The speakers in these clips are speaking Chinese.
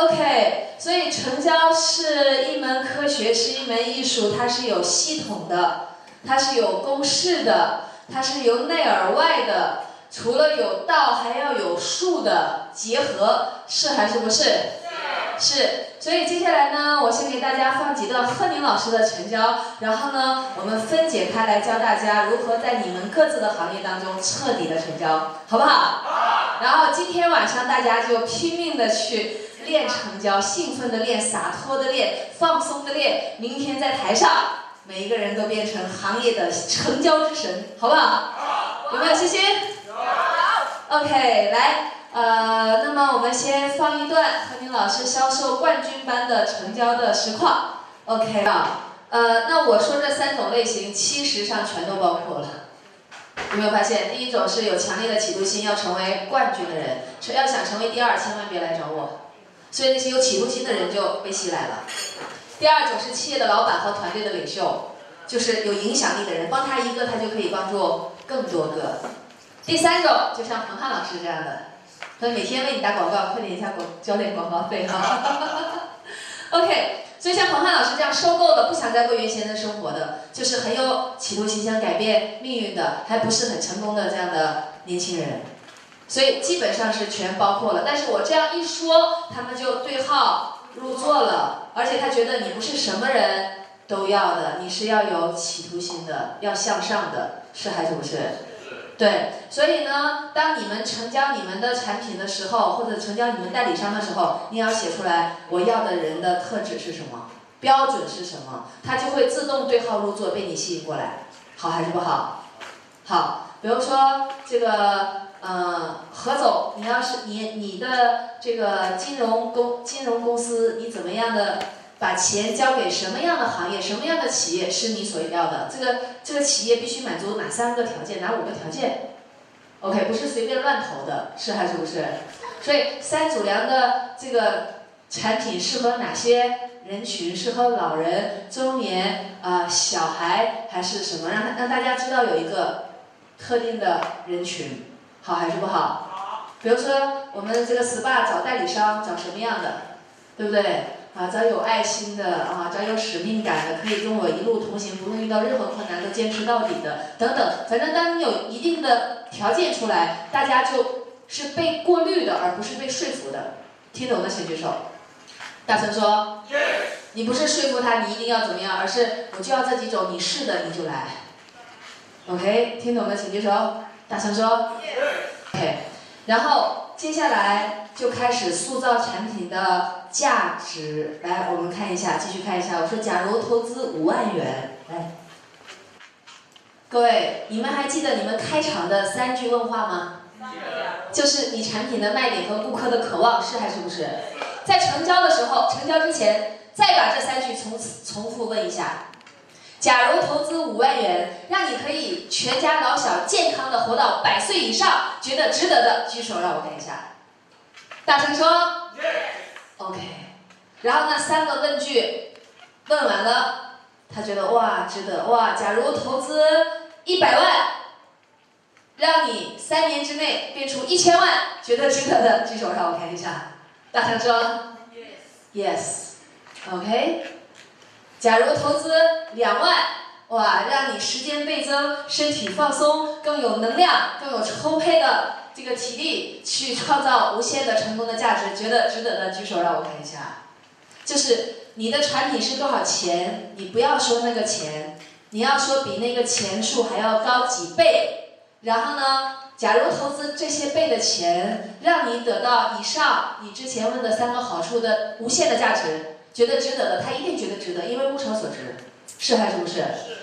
OK，所以成交是一门科学，是一门艺术，它是有系统的，它是有公式的，它是由内而外的，除了有道，还要有术的结合，是还是不是？是。所以接下来呢，我先给大家放几段贺宁老师的成交，然后呢，我们分解开来教大家如何在你们各自的行业当中彻底的成交，好不好？好。然后今天晚上大家就拼命的去练成交，兴奋的练，洒脱的练，放松的练。明天在台上，每一个人都变成行业的成交之神，好不好？好。有没有信心？有。OK，来。呃，那么我们先放一段何宁老师销售冠军班的成交的实况，OK 啊？呃，那我说这三种类型，其实上全都包括了。有没有发现？第一种是有强烈的企图心，要成为冠军的人，要想成为第二，千万别来找我。所以那些有企图心的人就被吸来了。第二种是企业的老板和团队的领袖，就是有影响力的人，帮他一个，他就可以帮助更多个。第三种就像彭汉老师这样的。他每天为你打广告，快点一下广交点广告费哈。OK，所以像彭汉老师这样收购的，不想再过原先的生活的，就是很有企图心想改变命运的，还不是很成功的这样的年轻人。所以基本上是全包括了。但是我这样一说，他们就对号入座了，而且他觉得你不是什么人都要的，你是要有企图心的，要向上的，是还是不是？对，所以呢，当你们成交你们的产品的时候，或者成交你们代理商的时候，你要写出来我要的人的特质是什么，标准是什么，他就会自动对号入座，被你吸引过来，好还是不好？好，比如说这个，呃，何总，你要是你你的这个金融公金融公司，你怎么样的？把钱交给什么样的行业、什么样的企业是你所要的？这个这个企业必须满足哪三个条件？哪五个条件？OK，不是随便乱投的，是还是不是？所以三主粮的这个产品适合哪些人群？适合老人、中年啊、小孩还是什么？让让大家知道有一个特定的人群，好还是不好？好。比如说我们这个 SPA 找代理商找什么样的，对不对？啊，找有爱心的啊，找有使命感的，可以跟我一路同行，不论遇到任何困难都坚持到底的，等等。反正当你有一定的条件出来，大家就是被过滤的，而不是被说服的。听懂的请举手。大声说。你不是说服他，你一定要怎么样，而是我就要这几种，你是的你就来。OK，听懂的请举手。大声说。OK，然后接下来就开始塑造产品的。价值来，我们看一下，继续看一下。我说，假如投资五万元，来，各位，你们还记得你们开场的三句问话吗？就是你产品的卖点和顾客的渴望是还是不是？在成交的时候，成交之前，再把这三句重重复问一下。假如投资五万元，让全家老小健康的活到百岁以上，觉得值得的，举手让我看一下。大声说。OK，然后那三个问句问完了，他觉得哇值得哇。假如投资一百万，让你三年之内变出一千万，觉得值得的举手让我看一下。大声说，Yes，OK。假如投资两万，哇，让你时间倍增，身体放松，更有能量，更有充沛的。这个体力去创造无限的成功的价值，觉得值得的举手让我看一下。就是你的产品是多少钱？你不要说那个钱，你要说比那个钱数还要高几倍。然后呢，假如投资这些倍的钱，让你得到以上你之前问的三个好处的无限的价值，觉得值得的，他一定觉得值得，因为物超所值，是还是不是？是。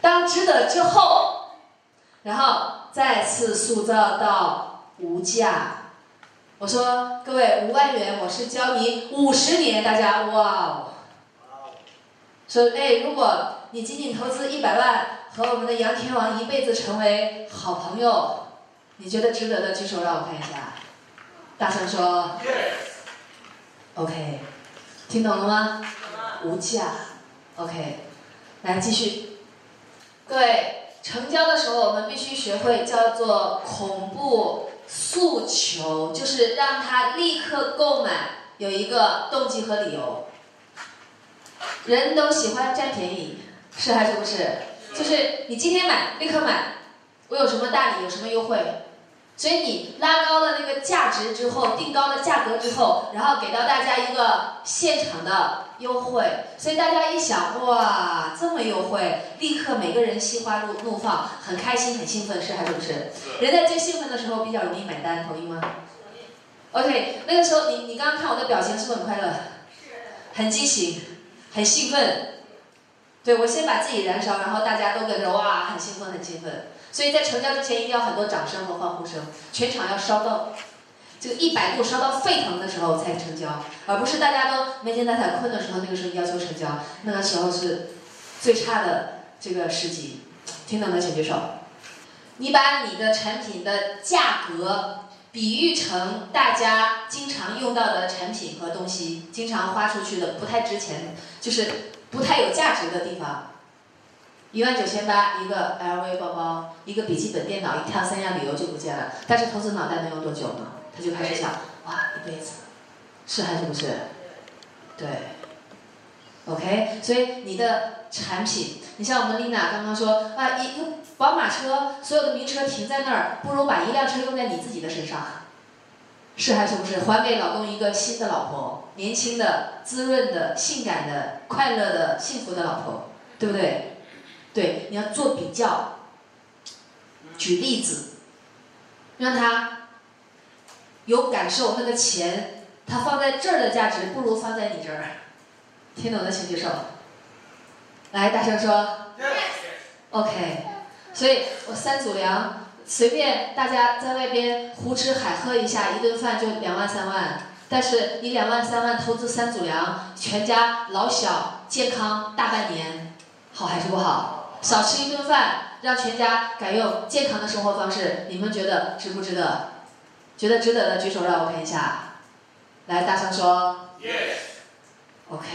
当值得之后，然后。再次塑造到无价。我说各位五万元，我是教你五十年，大家哇哦。说哎，如果你仅仅投资一百万，和我们的杨天王一辈子成为好朋友，你觉得值得的举手让我看一下。大声说。Yes。OK，听懂了吗？无价。OK，来继续。各位。成交的时候，我们必须学会叫做恐怖诉求，就是让他立刻购买。有一个动机和理由。人都喜欢占便宜，是还是不是？就是你今天买立刻买，我有什么大礼，有什么优惠？所以你拉高了那个价值之后，定高了价格之后，然后给到大家一个现场的优惠，所以大家一想，哇，这么优惠，立刻每个人心花怒怒放，很开心，很兴奋，是还是不是？人在最兴奋的时候比较容易买单，同意吗？OK，那个时候你你刚刚看我的表情是不是很快乐？很激情，很兴奋。对我先把自己燃烧，然后大家都跟着哇，很兴奋，很兴奋。所以在成交之前一定要很多掌声和欢呼声，全场要烧到这个一百度，烧到沸腾的时候才成交，而不是大家都没精打采困的时候，那个时候要求成交，那个时候是最差的这个时机。听懂的请举手。你把你的产品的价格比喻成大家经常用到的产品和东西，经常花出去的不太值钱，就是不太有价值的地方。一万九千八一个 LV 包包，一个笔记本电脑，一趟三亚旅游就不见了。但是投资脑袋能用多久呢？他就开始想，哇，一辈子，是还是不是？对。OK，所以你的产品，你像我们丽娜刚刚说，啊，一个宝马车，所有的名车停在那儿，不如把一辆车用在你自己的身上，是还是不是？还给老公一个新的老婆，年轻的、滋润的、性感的、快乐的、幸福的老婆，对不对？对，你要做比较，举例子，让他有感受。那个钱，他放在这儿的价值不如放在你这儿。听懂的请举手。来，大声说。OK。所以我三组粮，随便大家在外边胡吃海喝一下，一顿饭就两万三万。但是你两万三万投资三组粮，全家老小健康大半年，好还是不好？少吃一顿饭，让全家改用健康的生活方式，你们觉得值不值得？觉得值得的举手让我看一下。来，大声说。Yes。OK。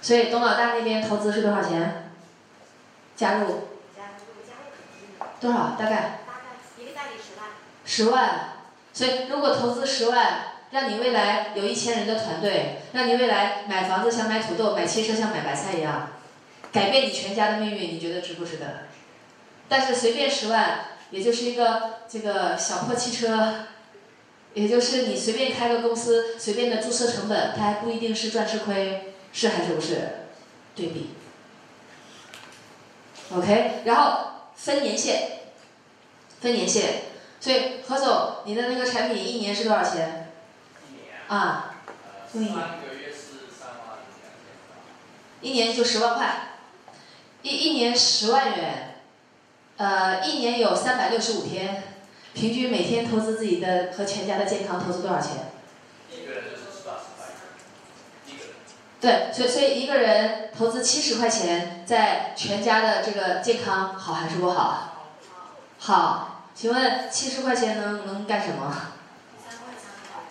所以东老大那边投资是多少钱？加入多少？大概？大概一个代理十万。十万。所以如果投资十万，让你未来有一千人的团队，让你未来买房子像买土豆，买汽车像买白菜一样。改变你全家的命运，你觉得值不值得？但是随便十万，也就是一个这个小破汽车，也就是你随便开个公司，随便的注册成本，它还不一定是赚是亏，是还是不是？对比。OK，然后分年限，分年限，所以何总，你的那个产品一年是多少钱？一年啊。一年就十万块。一一年十万元，呃，一年有三百六十五天，平均每天投资自己的和全家的健康投资多少钱？一个人就是十八十块一个人。对，所以所以一个人投资七十块钱，在全家的这个健康好还是不好？好，请问七十块钱能能干什么？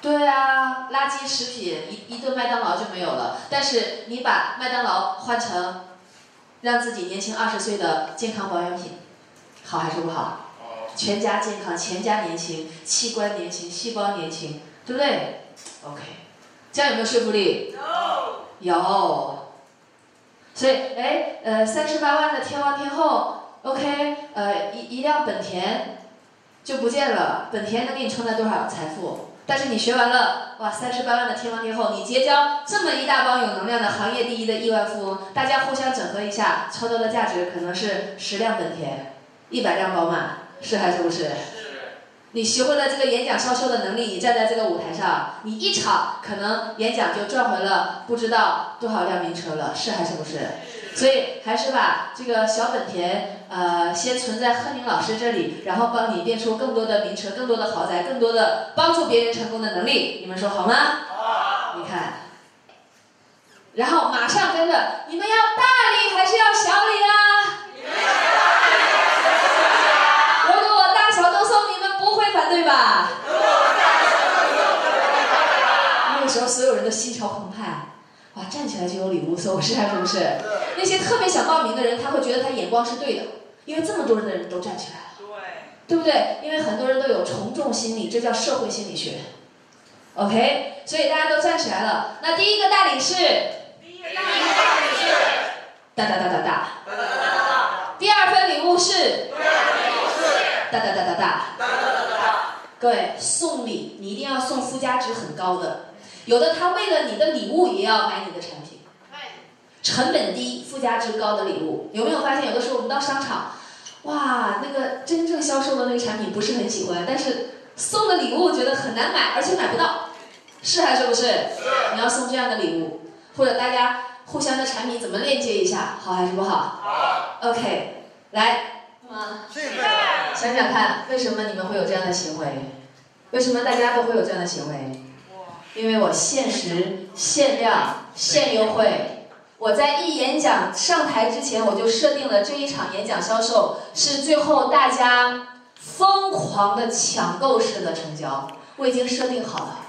对啊，垃圾食品一一顿麦当劳就没有了，但是你把麦当劳换成。让自己年轻二十岁的健康保养品，好还是不好？全家健康，全家年轻，器官年轻，细胞年轻，对不对？OK，这样有没有说服力？有。有。所以，哎，呃，三十八万的天王天后，OK，呃，一一辆本田就不见了，本田能给你创造多少财富？但是你学完了，哇，三十八万的天王天后，你结交这么一大帮有能量的行业第一的亿万富翁，大家互相整合一下，创造的价值可能是十辆本田，一百辆宝马，是还是不是？你学会了这个演讲销售的能力，你站在这个舞台上，你一场可能演讲就赚回了不知道多少辆名车了，是还是不是？所以还是把这个小本田，呃，先存在贺宁老师这里，然后帮你变出更多的名车、更多的豪宅、更多的帮助别人成功的能力。你们说好吗？好。你看，然后马上跟着，你们要大礼还是要小礼啊？如果我大小都送，你们不会反对吧？那个时候所有人都心潮澎湃。哇，站起来就有礼物送，是还是不是？那些特别想报名的人，他会觉得他眼光是对的，因为这么多人的人都站起来了，对，对不对？因为很多人都有从众心理，这叫社会心理学。OK，所以大家都站起来了。那第一个大理是哒哒哒哒哒。第二份礼物是哒哒哒哒哒。各位送礼，你一定要送附加值很高的。有的他为了你的礼物也要买你的产品，成本低、附加值高的礼物，有没有发现？有的时候我们到商场，哇，那个真正销售的那个产品不是很喜欢，但是送的礼物觉得很难买，而且买不到，是还是不是？是。你要送这样的礼物，或者大家互相的产品怎么链接一下，好还是不好？好。OK，来，啊，想想看，为什么你们会有这样的行为？为什么大家都会有这样的行为？因为我限时、限量、限优惠。我在一演讲上台之前，我就设定了这一场演讲销售是最后大家疯狂的抢购式的成交，我已经设定好了。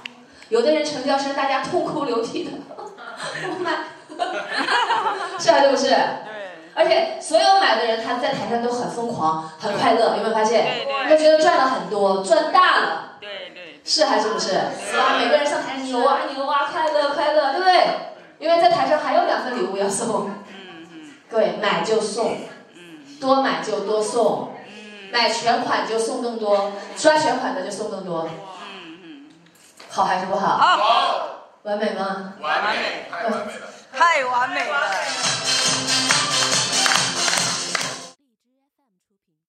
有的人成交是大家痛哭流涕的，我买，是啊，是不是？而且所有买的人，他在台上都很疯狂、很快乐，有没有发现？他觉得赚了很多，赚大了。是还是不是？哇，每个人上台牛啊牛啊，快乐快乐，对不对？因为在台上还有两份礼物要送。各位买就送，多买就多送，买全款就送更多，刷全款的就送更多。好还是不好？好。完美吗？完美，太完美了。太完美了。